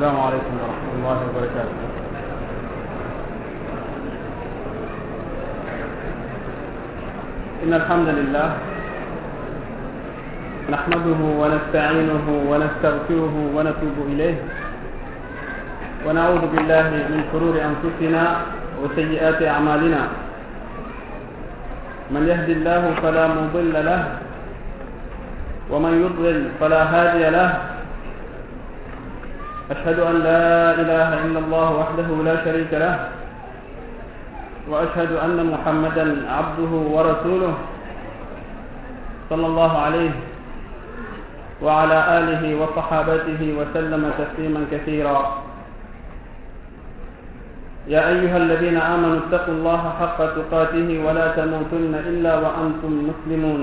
السلام عليكم ورحمة الله وبركاته. إن الحمد لله نحمده ونستعينه ونستغفره ونتوب إليه. ونعوذ بالله من شرور أنفسنا وسيئات أعمالنا. من يهد الله فلا مضل له ومن يضلل فلا هادي له. أشهد أن لا إله إلا الله وحده لا شريك له وأشهد أن محمدا عبده ورسوله صلى الله عليه وعلى آله وصحابته وسلم تسليما كثيرا. يا أيها الذين آمنوا اتقوا الله حق تقاته ولا تموتن إلا وأنتم مسلمون.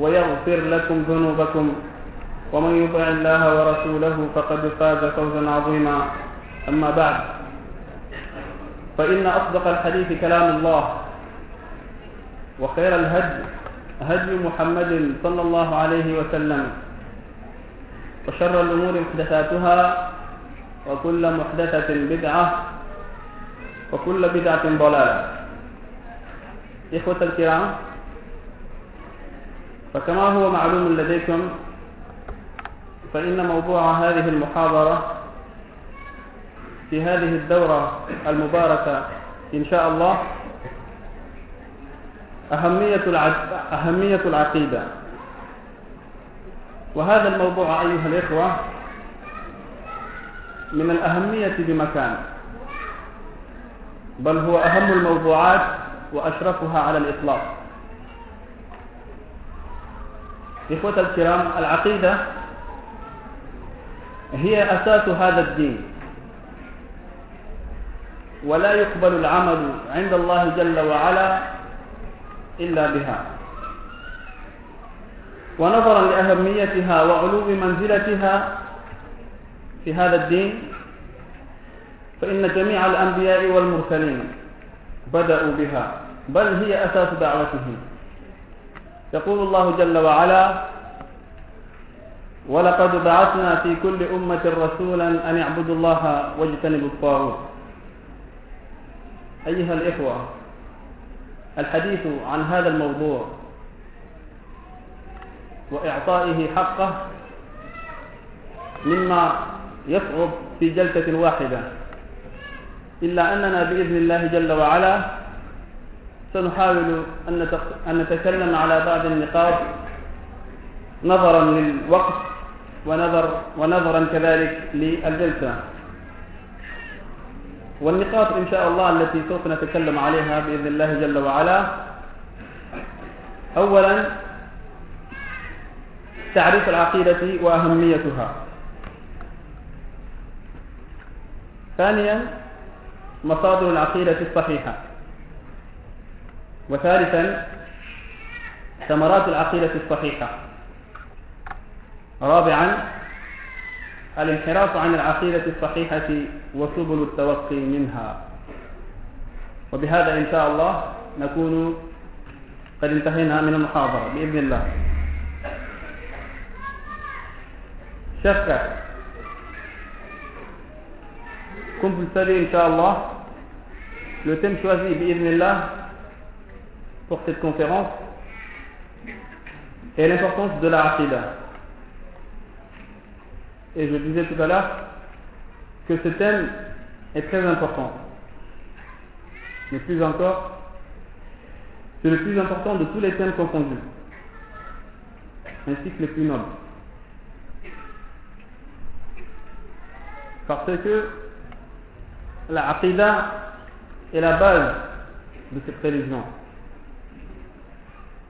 ويغفر لكم ذنوبكم. ومن يطع الله ورسوله فقد فاز فوزا عظيما. أما بعد فإن أصدق الحديث كلام الله وخير الهدي هدي محمد صلى الله عليه وسلم وشر الأمور محدثاتها وكل محدثة بدعة وكل بدعة ضلالة. إخوة الكرام فكما هو معلوم لديكم فإن موضوع هذه المحاضرة في هذه الدورة المباركة إن شاء الله أهمية أهمية العقيدة. وهذا الموضوع أيها الإخوة من الأهمية بمكان بل هو أهم الموضوعات وأشرفها على الإطلاق. إخوة الكرام العقيدة هي أساس هذا الدين. ولا يقبل العمل عند الله جل وعلا إلا بها. ونظرا لأهميتها وعلو منزلتها في هذا الدين فإن جميع الأنبياء والمرسلين بدأوا بها بل هي أساس دعوتهم. يقول الله جل وعلا ولقد بعثنا في كل أمة رسولا أن يعبدوا الله واجتنبوا الطاغوت. أيها الإخوة الحديث عن هذا الموضوع وإعطائه حقه مما يصعب في جلسة واحدة إلا أننا بإذن الله جل وعلا سنحاول أن نتكلم على بعض النقاط نظرا للوقت ونظر ونظرا كذلك للجلسة. والنقاط إن شاء الله التي سوف نتكلم عليها بإذن الله جل وعلا. أولا تعريف العقيدة وأهميتها. ثانيا مصادر العقيدة الصحيحة. وثالثا ثمرات العقيدة الصحيحة. رابعا الانحراف عن العقيدة الصحيحة وسبل التوقي منها. وبهذا إن شاء الله نكون قد انتهينا من المحاضرة بإذن الله. comme vous le savez, Inch'Allah, le thème choisi, bi'idhnillah, pour cette conférence est l'importance de la aqidah. Et je disais tout à l'heure que ce thème est très important. Mais plus encore, c'est le plus important de tous les thèmes confondus, ainsi que les plus nobles. Parce que la aqidah est la base de cette religion.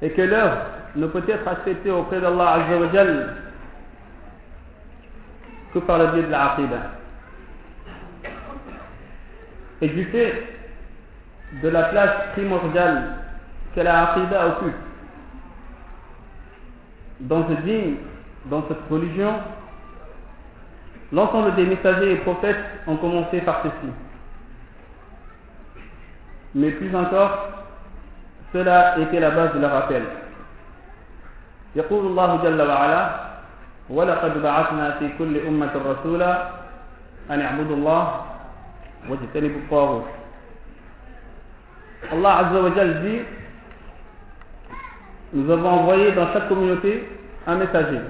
Et que l'œuvre ne peut être acceptée auprès d'Allah Azzawajal que par le biais de la aqidah. Et du fait de la place primordiale que la aqidah occupe dans ce digne, dans cette religion, l'ensemble des messagers et prophètes ont commencé par ceci. Mais plus encore, cela était la base de leur appel. يقول الله جل وعلا ولقد بعثنا في كل أمة رسولا أن اعبدوا الله واجتنبوا الطاغوت Allah Azza wa Jal dit Nous avons envoyé dans chaque communauté un messager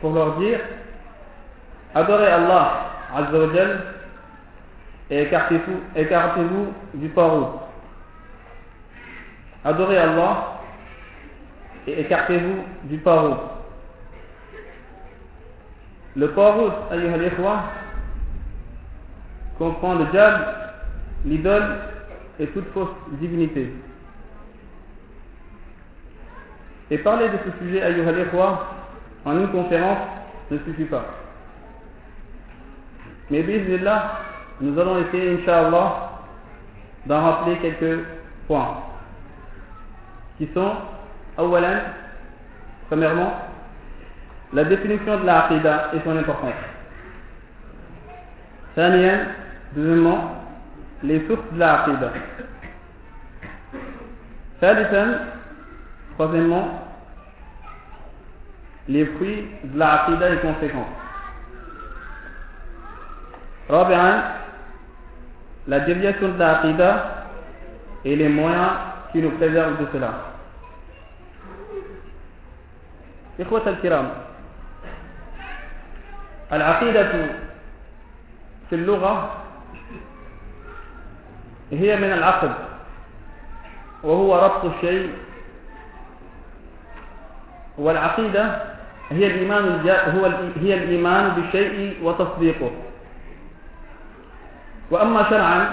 pour leur dire Adorez Allah Azza wa Jal et écartez-vous écartez du Tarout. Adorez Allah et écartez-vous du Tarout. Le ikhwa, comprend le diable, l'idole et toute fausse divinité. Et parler de ce sujet, ayyuhal en une conférence ne suffit pas. Mais bismillah, nous allons essayer, Inch'Allah, d'en rappeler quelques points qui sont, awalan, premièrement, la définition de la et son importance. Thaniyan, deuxièmement, les sources de la. Thalithan, troisièmement, les fruits de la aqidah et conséquences. Rabi'an, la déviation de la et les moyens qui nous préservent de cela. إخوة الكرام العقيدة في اللغة هي من العقد وهو ربط الشيء والعقيدة هي الإيمان هو هي الإيمان بالشيء وتصديقه وأما شرعا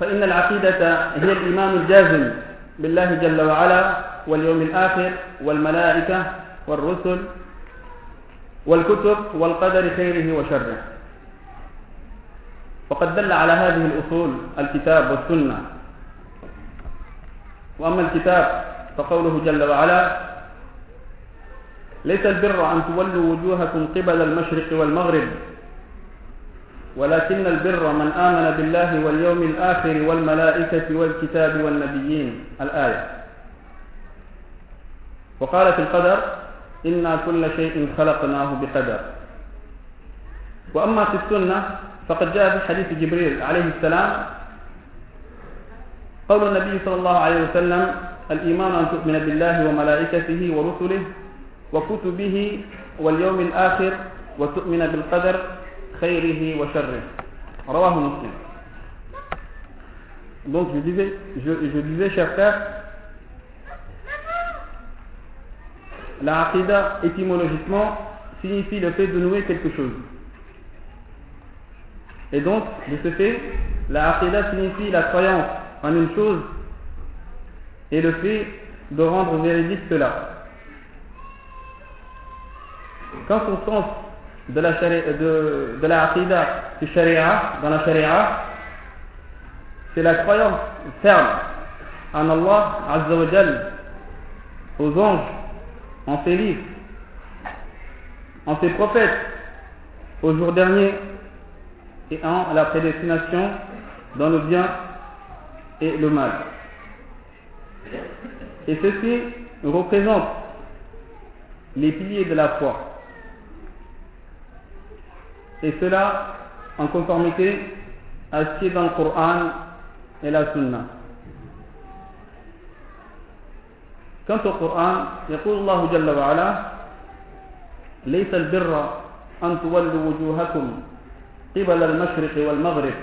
فإن العقيدة هي الإيمان الجازم بالله جل وعلا واليوم الآخر والملائكة والرسل والكتب والقدر خيره وشره. وقد دل على هذه الأصول الكتاب والسنة. وأما الكتاب فقوله جل وعلا ليس البر أن تولوا وجوهكم قبل المشرق والمغرب ولكن البر من آمن بالله واليوم الآخر والملائكة والكتاب والنبيين. الآية. وقال في القدر إنا كل شيء خلقناه بقدر. وأما في السنة فقد جاء في حديث جبريل عليه السلام قول النبي صلى الله عليه وسلم الإيمان أن تؤمن بالله وملائكته ورسله وكتبه واليوم الآخر وتؤمن بالقدر خيره وشره رواه مسلم donc je disais je, je disais chers frères la aqidah étymologiquement signifie le fait de nouer quelque chose et donc de ce fait la aqidah signifie la croyance en une chose et le fait de rendre véridique cela quand on sens de la, de, de la du sharia, dans la sharia, c'est la croyance ferme en Allah Azza wa Jal, aux anges, en ses livres, en ses prophètes, au jour dernier et en la prédestination dans le bien et le mal. Et ceci représente les piliers de la foi. Et cela en conformité à ce qui est dans le Coran et la Sunna. Quant au Coran, يقول الله جل وعلا ليس البر أن تولوا وجوهكم قبل المشرق والمغرب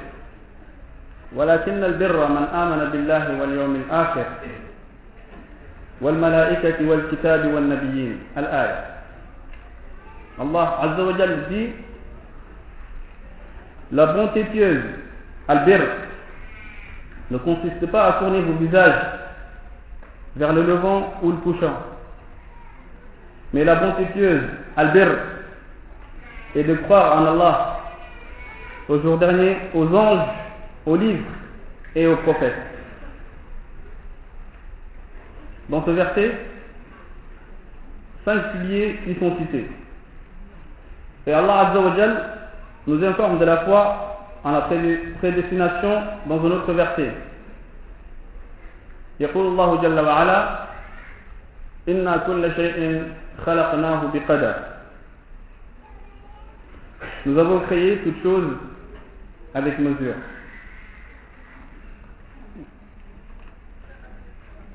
ولكن البر من آمن بالله واليوم الآخر والملائكة والكتاب والنبيين الآية الله عز وجل dit La bonté pieuse, albir, ne consiste pas à tourner vos visages vers le levant ou le couchant. Mais la bonté pieuse, albir, et de croire en Allah, au jour dernier, aux anges, aux livres et aux prophètes. Dans ce verset, cinq piliers y sont cités. Et Allah Azzawajal nous informe de la foi en la prédestination dans un autre verset. يقول الله جل وعلا إنا كل شيء خلقناه بقدر Nous avons créé toutes choses avec mesure.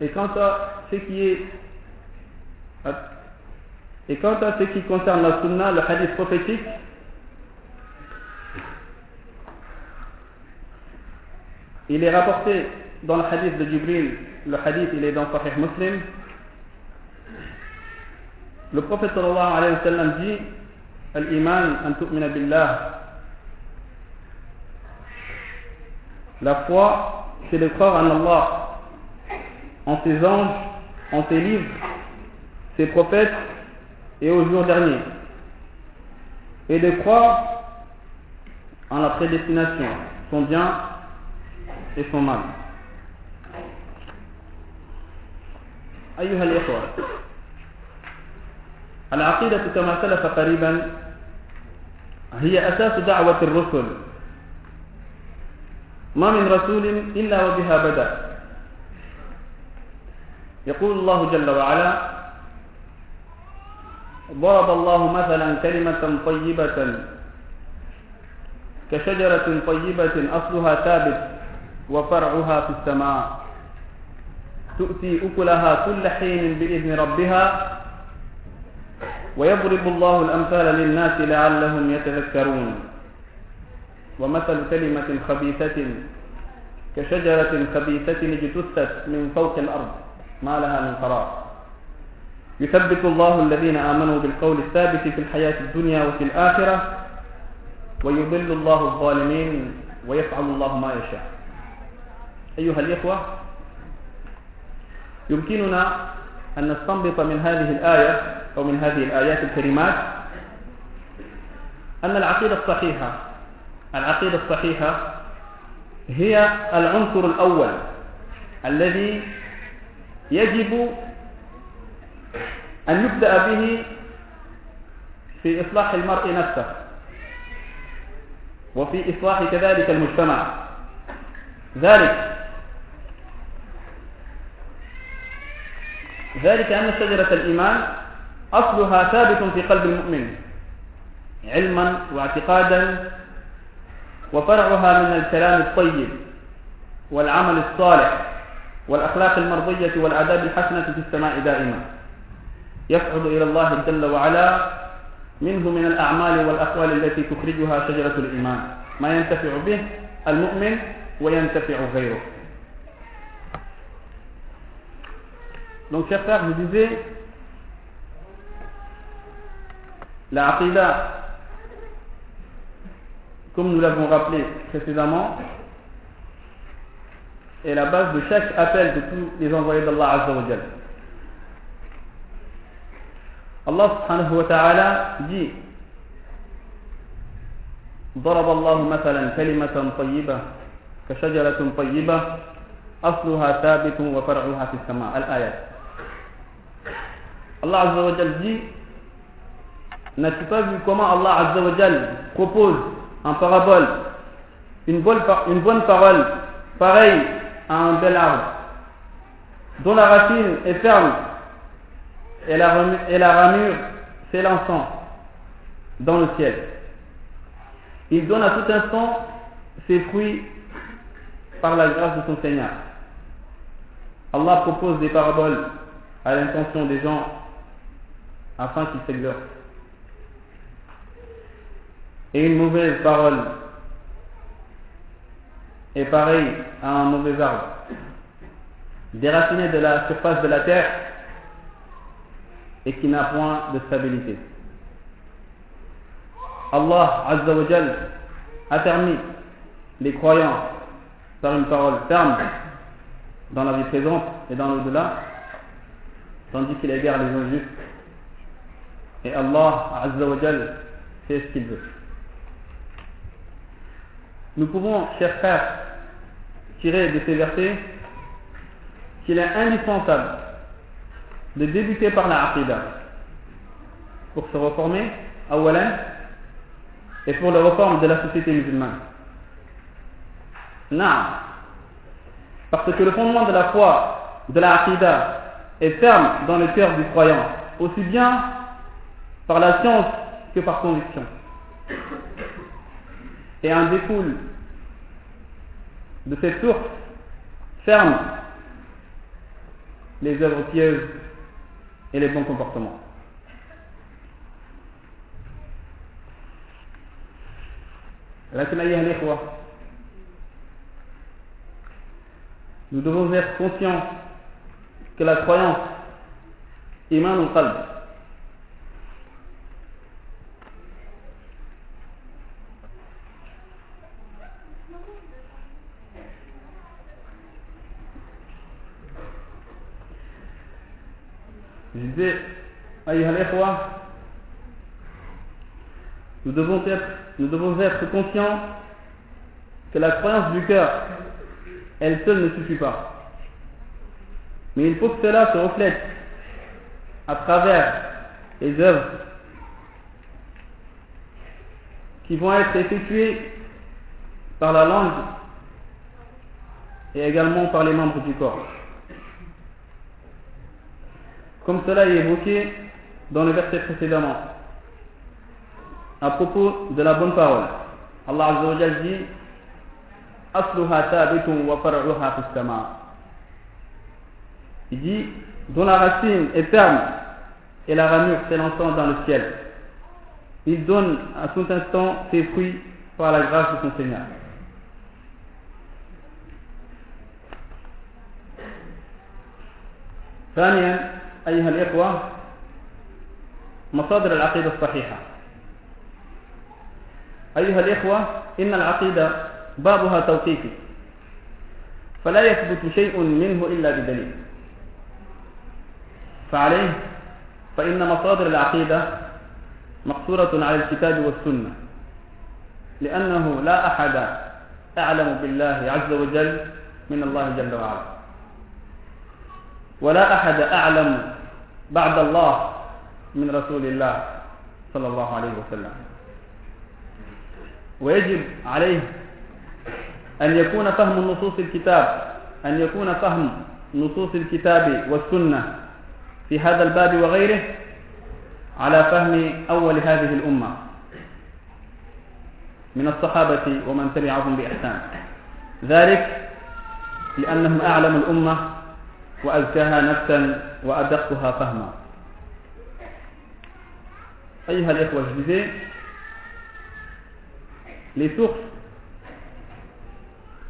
Et quant à ce qui est et quant à ce qui concerne la sunna, le hadith prophétique, il est rapporté dans le hadith de Jibril, le hadith il est dans Sahih Muslim, le prophète sallallahu alayhi wa sallam dit Al-Iman an tu'mina billah. La foi, c'est de croire en Allah, en ses anges, en ses livres, ses prophètes et au jour dernier. Et de croire en la prédestination, son bien son mal. أيها الإخوة العقيدة كما سلف قريبا هي أساس دعوة الرسل ما من رسول إلا وبها بدأ يقول الله جل وعلا ضرب الله مثلا كلمة طيبة كشجرة طيبة أصلها ثابت وفرعها في السماء. تؤتي أكلها كل حين بإذن ربها ويضرب الله الأمثال للناس لعلهم يتذكرون. ومثل كلمة خبيثة كشجرة خبيثة اجتثت من فوق الأرض ما لها من قرار. يثبت الله الذين آمنوا بالقول الثابت في الحياة الدنيا وفي الآخرة ويضل الله الظالمين ويفعل الله ما يشاء. أيها الإخوة يمكننا أن نستنبط من هذه الآية أو من هذه الآيات الكريمات أن العقيدة الصحيحة العقيدة الصحيحة هي العنصر الأول الذي يجب أن يبدأ به في إصلاح المرء نفسه وفي إصلاح كذلك المجتمع. ذلك ذلك أن شجرة الإيمان أصلها ثابت في قلب المؤمن علما واعتقادا وفرعها من الكلام الطيب والعمل الصالح والأخلاق المرضية والآداب الحسنة في السماء دائما. يصعد إلى الله جل وعلا منه من الأعمال والأقوال التي تخرجها شجرة الإيمان. ما ينتفع به المؤمن وينتفع غيره. Donc, chers frères, je disais, la aqidah, comme nous l'avons rappelé précédemment, est la base de chaque appel de tous les envoyés d'Allah Azza wa Jal. Allah subhanahu wa ta'ala dit ضرب الله مثلا كلمة طيبة كشجرة طيبة أصلها ثابت وفرعها في السماء الآيات Allah Azza wa dit N'as-tu pas vu comment Allah Azza propose en parabole une bonne, parole pareille à un bel arbre dont la racine est ferme et la ramure s'élançant dans le ciel. Il donne à tout instant ses fruits par la grâce de son Seigneur. Allah propose des paraboles à l'intention des gens afin qu'ils s'exercent. Et une mauvaise parole est pareille à un mauvais arbre, déraciné de la surface de la terre et qui n'a point de stabilité. Allah Azza a permis les croyants par une parole ferme dans la vie présente et dans l'au-delà, tandis qu'il égare les injustes. Et Allah Azza wa Jal c'est ce qu'il veut. Nous pouvons, chers frères, tirer de ces versets qu'il est indispensable de débuter par la aqidah pour se reformer, awalan, et pour la réforme de la société musulmane. Non. Parce que le fondement de la foi, de la aqidah, est ferme dans le cœur du croyant, aussi bien par la science que par conviction. Et un découle de cette source ferme les œuvres pieuses et les bons comportements. nous devons être conscients que la croyance iman au qalb Je disais, nous devons être, nous devons être conscients que la croyance du cœur, elle seule ne suffit pas. Mais il faut que cela se reflète à travers les œuvres qui vont être effectuées par la langue et également par les membres du corps Comme cela est évoqué dans le verset précédemment, à propos de la bonne parole. Allah Azza wa dit Il dit dont la racine est ferme et la ramure s'élançant dans le ciel. Il donne à tout instant ses fruits par la grâce de son Seigneur. ثانيا أيها الإخوة مصادر العقيدة الصحيحة. أيها الإخوة إن العقيدة بابها توقيفي فلا يثبت شيء منه إلا بدليل. فعليه فإن مصادر العقيدة مقصورة على الكتاب والسنة لأنه لا أحد أعلم بالله عز وجل من الله جل وعلا. ولا أحد أعلم بعد الله من رسول الله صلى الله عليه وسلم. ويجب عليه أن يكون فهم نصوص الكتاب أن يكون فهم نصوص الكتاب والسنة في هذا الباب وغيره على فهم أول هذه الأمة. من الصحابة ومن تبعهم بإحسان. ذلك لأنهم أعلم الأمة وأزكاها نفسا وأدقها فهما أيها الإخوة je les sources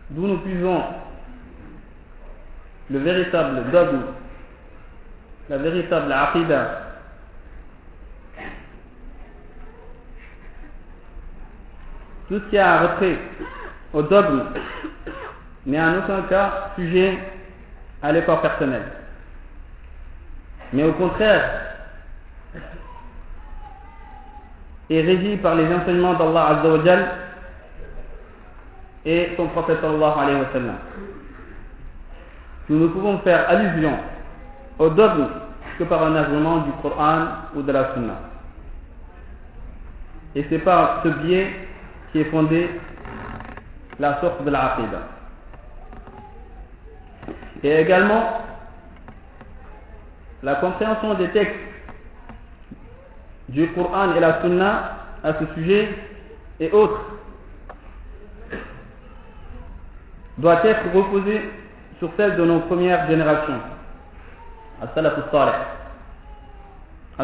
d'où nous puisons le véritable dogme, la véritable aqidah, tout ce qui a retrait au dogme n'est en aucun cas sujet à l'effort personnel. Mais au contraire, est régi par les enseignements d'Allah Azza wa et son prophète sallallahu alayhi wa. Nous ne pouvons faire allusion au dogme que par un argument du Coran ou de la Sunna. Et c'est par ce biais qui est fondé la source de la aqidah. Et également la compréhension des textes du Coran et la Sunna à ce sujet et autres doit être reposée sur celle de nos premières générations, à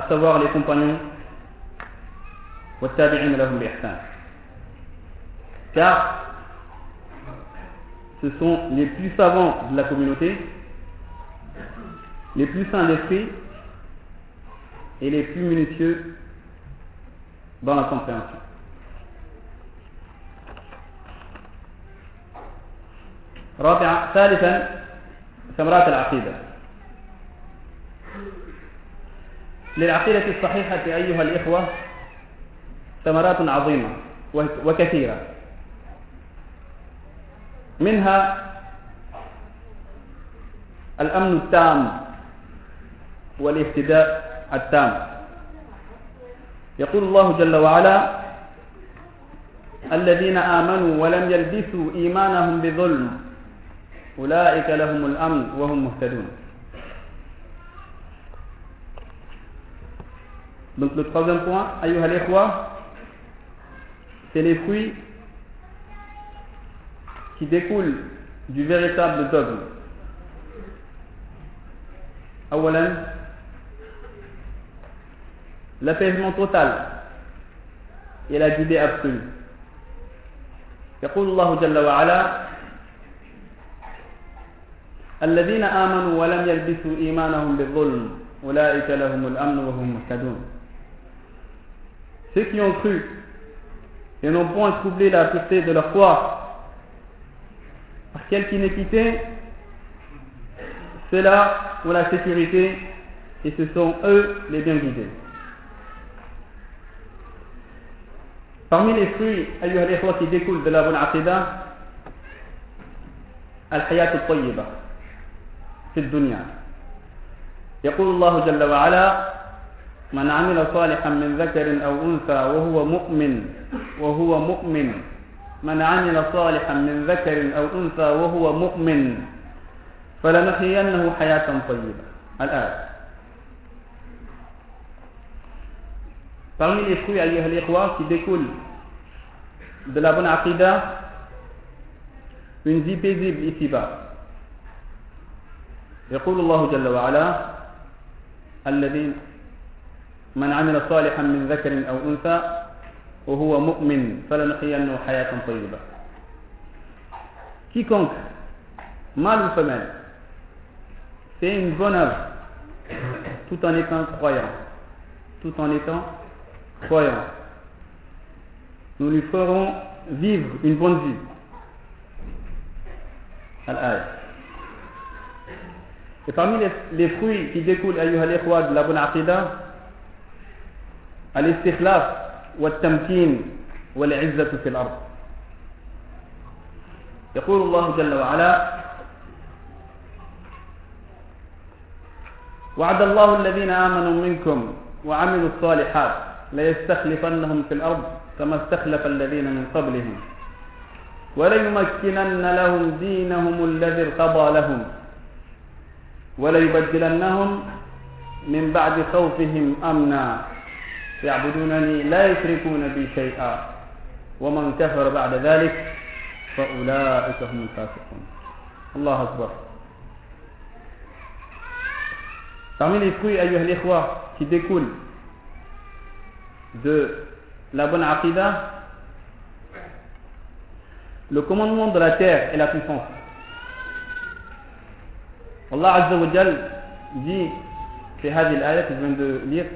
savoir les compagnons, car ce sont les plus savants de la communauté, les plus saints d'esprit et les plus minutieux dans la compréhension. رابعا ثالثا ثمرات العقيدة للعقيدة الصحيحة أيها الإخوة ثمرات عظيمة وكثيرة منها الأمن التام والاهتداء التام. يقول الله جل وعلا الذين آمنوا ولم يلبسوا إيمانهم بظلم أولئك لهم الأمن وهم مهتدون. Donc le troisième point, ayyuha al c'est les fruits qui découlent du véritable dogme. أولا l'apaisement total et la guidée absolue. يقول الله جل وعلا الذين آمنوا ولم يلبسوا إيمانهم بالظلم أولئك لهم الأمن وهم مهتدون Ceux qui ont cru et n'ont point troublé la pureté de leur foi par quelque inéquité, ceux-là ont la sécurité et ce sont eux les bien guidés. Parmi les fruits, ayyuha al qui découlent de la bonne aqidah, al-hayat al-tayyiba, في الدنيا يقول الله جل وعلا من عمل صالحا من ذكر أو أنثى وهو مؤمن وهو مؤمن من عمل صالحا من ذكر أو أنثى وهو مؤمن فلنحيينه حياة طيبة الآن Parmi les fruits, ayyuha al qui découlent de la bonne aqidah, une vie paisible ici-bas. يقول الله جل وعلا الذين من عمل صالحا من ذكر أو أنثى quiconque mâle ou femelle fait une bonne œuvre tout en étant croyant tout en étant croyant nous lui ferons vivre une bonne vie. Et parmi les, fruits qui découlent de la bonne aqidah, à l'istiklaf, والتمكين والعزة في الأرض. يقول الله جل وعلا وعد الله الذين آمنوا منكم وعملوا الصالحات ليستخلفنهم في الأرض كما استخلف الذين من قبلهم وليمكنن لهم دينهم الذي ارتضى لهم وليبدلنهم من بعد خوفهم أمنا. يعبدونني لا يشركون بي شيئا ومن كفر بعد ذلك فأولئك هم الفاسقون الله أكبر Parmi les fruits, ayyuh al qui découlent de la bonne aqidah, le commandement de la terre et la puissance. Allah Azza wa Jal dit في هذه الآية que je viens de lire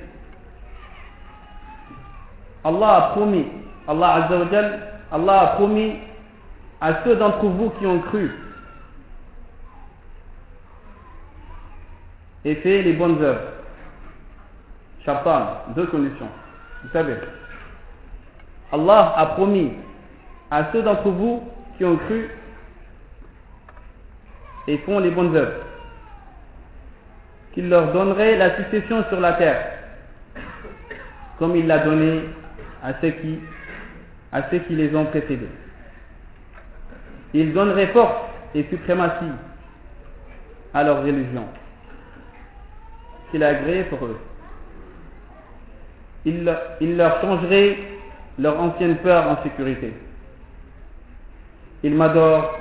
Allah a promis Allah Allah a promis à ceux d'entre vous qui ont cru. Et fait les bonnes œuvres. Shartan, deux conditions. Vous savez Allah a promis à ceux d'entre vous qui ont cru et font les bonnes œuvres qu'il leur donnerait la succession sur la terre, comme il l'a donné à ceux qui, à ceux qui les ont précédés. Il donnerait force et suprématie à leur religion qu'il a agréé pour eux. Il, il leur changerait leur ancienne peur en sécurité. Il m'adore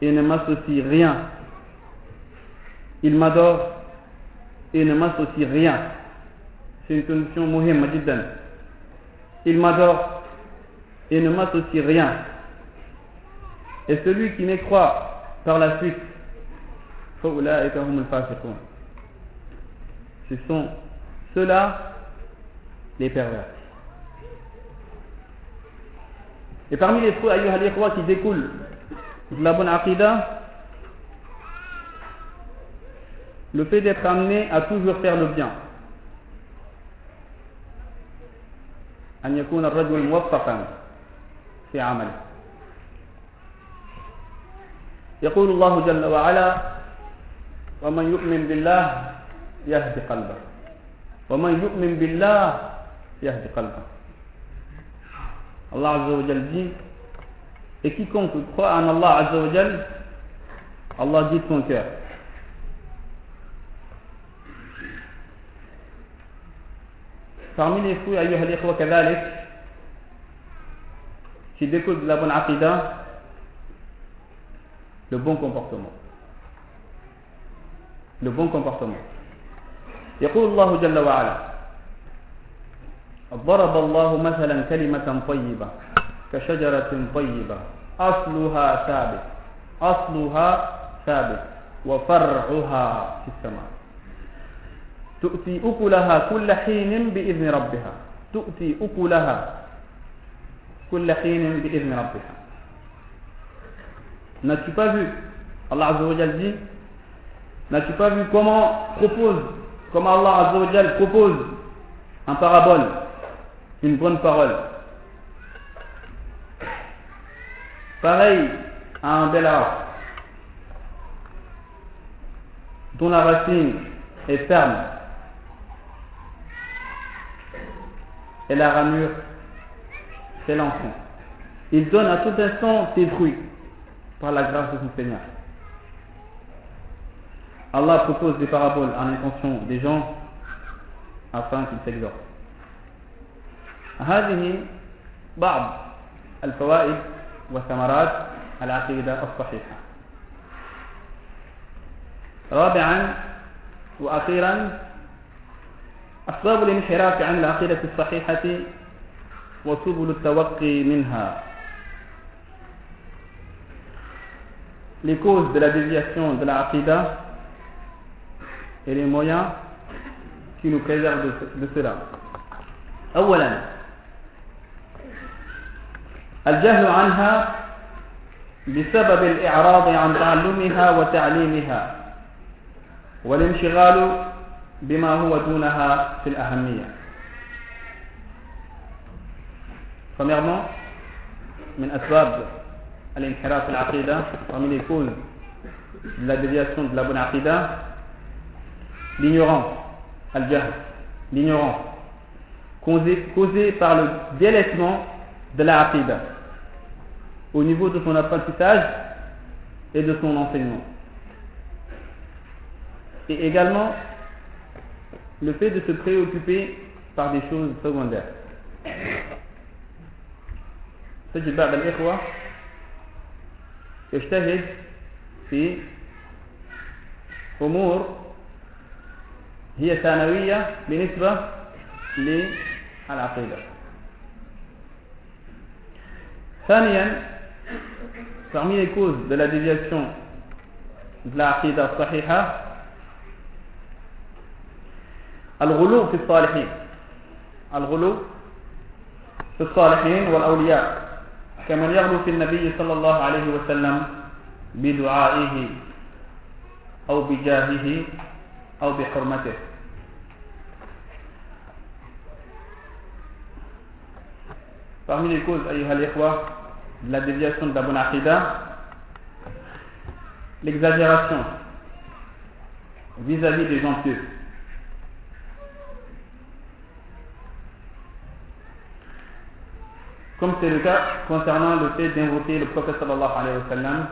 et ne m'associe rien. Il m'adore et ne m'associe rien. C'est une muhimma jiddan. Il m'adore et ne m'associe rien. Et celui qui ne croit par la suite, ce sont ceux-là les pervers. Et parmi les fruits qui découlent de la bonne aqidah, le fait d'être amené à toujours faire le bien, أن يكون الرجل موفقا في عمله. يقول الله جل وعلا ومن يؤمن بالله يهدي قلبه ومن يؤمن بالله يهدي قلبه. Allah Azza wa Jal dit et quiconque croit en Allah Azza wa Jal Allah guide son cœur. Parmi les fruits, ayyuha al-ikhwa qui découlent de la bonne aqidah, le bon comportement. Le bon comportement. يقول الله جل وعلا ضرب الله مثلا كلمة طيبة كشجرة طيبة أصلها ثابت أصلها ثابت وفرعها في السماء تؤتي أكلها كل حين بإذن ربها تؤتي أكلها كل حين بإذن ربها N'as-tu pas vu Allah Azza wa Jal dit N'as-tu pas vu comment propose Comment Allah Azza wa Jal propose en parabole une bonne parole Pareil à un bel arbre dont la racine est ferme et la ramure c'est l'enfant. Il donne à tout instant ses fruits par la grâce de son Seigneur. Allah propose des paraboles en intention des gens afin qu'ils s'exhortent. هذه بعض الفوائد وثمرات العقيدة الصحيحة. رابعا وأخيرا أسباب الانحراف عن العقيدة الصحيحة وسبل التوقي منها les causes de la déviation de la aqidah et les moyens qui nous préservent de, de cela. أولا الجهل عنها بسبب الإعراض عن تعلمها وتعليمها والانشغال بما هو دونها في الأهمية Premièrement, من أسباب الانحراف في العقيدة parmi les causes de la déviation de la bonne aqidah l'ignorance al-jahl l'ignorance causée, causée par le délaissement de la aqidah au niveau de son apprentissage et de son enseignement et également le fait de se préoccuper par des choses secondaires تجد بعض الإخوة يجتهد في أمور هي ثانوية بالنسبة للعقيدة ثانيا parmi les causes de la déviation de la aqidah الصحيحة الغلو في الصالحين. الغلو في الصالحين والأولياء. كمن يغلو في النبي صلى الله عليه وسلم بدعائه أو بجاهه أو بحرمته. Parmi les causes, الإخوة, de la déviation de la bonne l'exagération vis-à-vis des gens pieux. Comme c'est le cas concernant le fait d'invoquer le prophète sallallahu alayhi wa sallam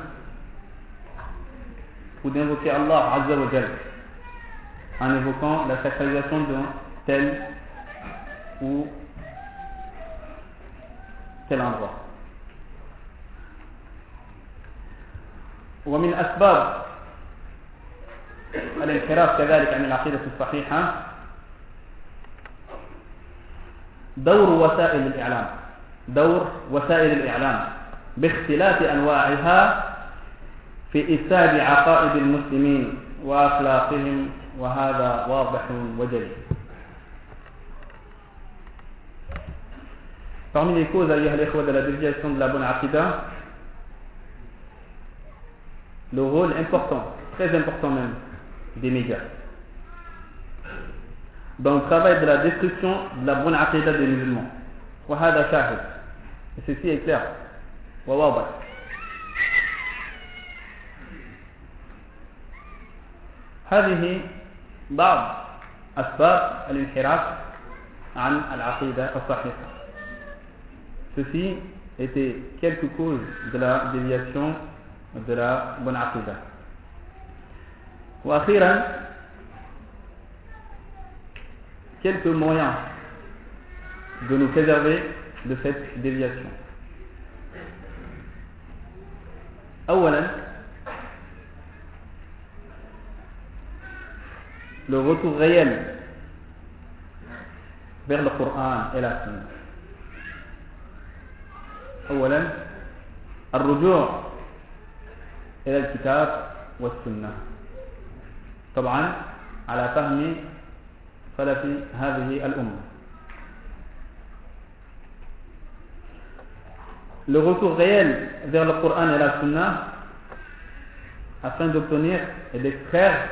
ou d'invoquer Allah azza wa jal en évoquant la sacralisation d'un tel ou tel endroit. ومن أسباب الانحراف كذلك عن العقيدة الصحيحة دور وسائل الإعلام دور وسائل الإعلام باختلاف أنواعها في إفساد عقائد المسلمين وأخلاقهم وهذا واضح وجلي Parmi les causes, ailleurs les de la déviation de la bonne aqidah, le rôle important, très important même, des médias. Dans le travail de la destruction de la bonne aqidah des musulmans. وهذا شاهد ceci est clair وواضح هذه بعض أسباب الانحراف عن العقيدة الصحيحة Ceci était quelques causes de la déviation de la bonne aqidah. وأخيرا quelques moyens de nous préserver de cette déviation. أولا le retour réel vers le Coran et la Sunna. أولا الرجوع إلى الكتاب والسنة طبعا على فهم سلف هذه الأمة le retour réel vers le Coran et la Sunna afin d'obtenir et d'extraire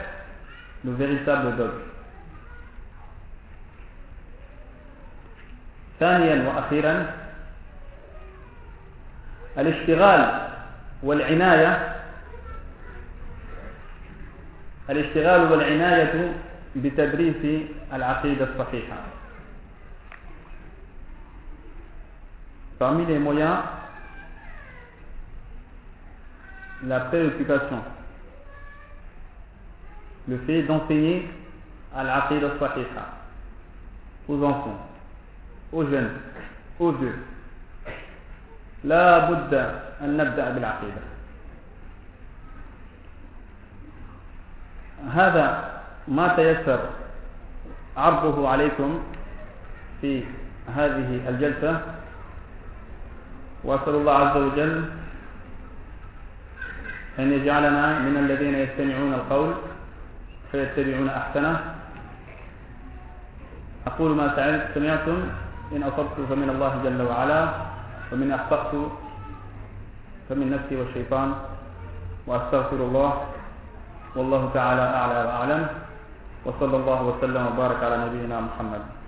le véritable dogme. ثانيا وأخيرا الاشتغال والعناية الاشتغال والعناية بتدريس العقيدة الصحيحة Parmi les moyens, la préoccupation, le fait d'enseigner à l'aqid al-sahiha aux enfants, aux jeunes, aux vieux. لا بد أن نبدأ بالعقيدة هذا ما تيسر عرضه عليكم في هذه الجلسة وأسأل الله عز وجل أن يجعلنا من الذين يستمعون القول فيتبعون أحسنه. أقول ما سمعتم إن أصبت فمن الله جل وعلا ومن أخطأت فمن نفسي والشيطان وأستغفر الله والله تعالى أعلى وأعلم وصلى الله وسلم وبارك على نبينا محمد.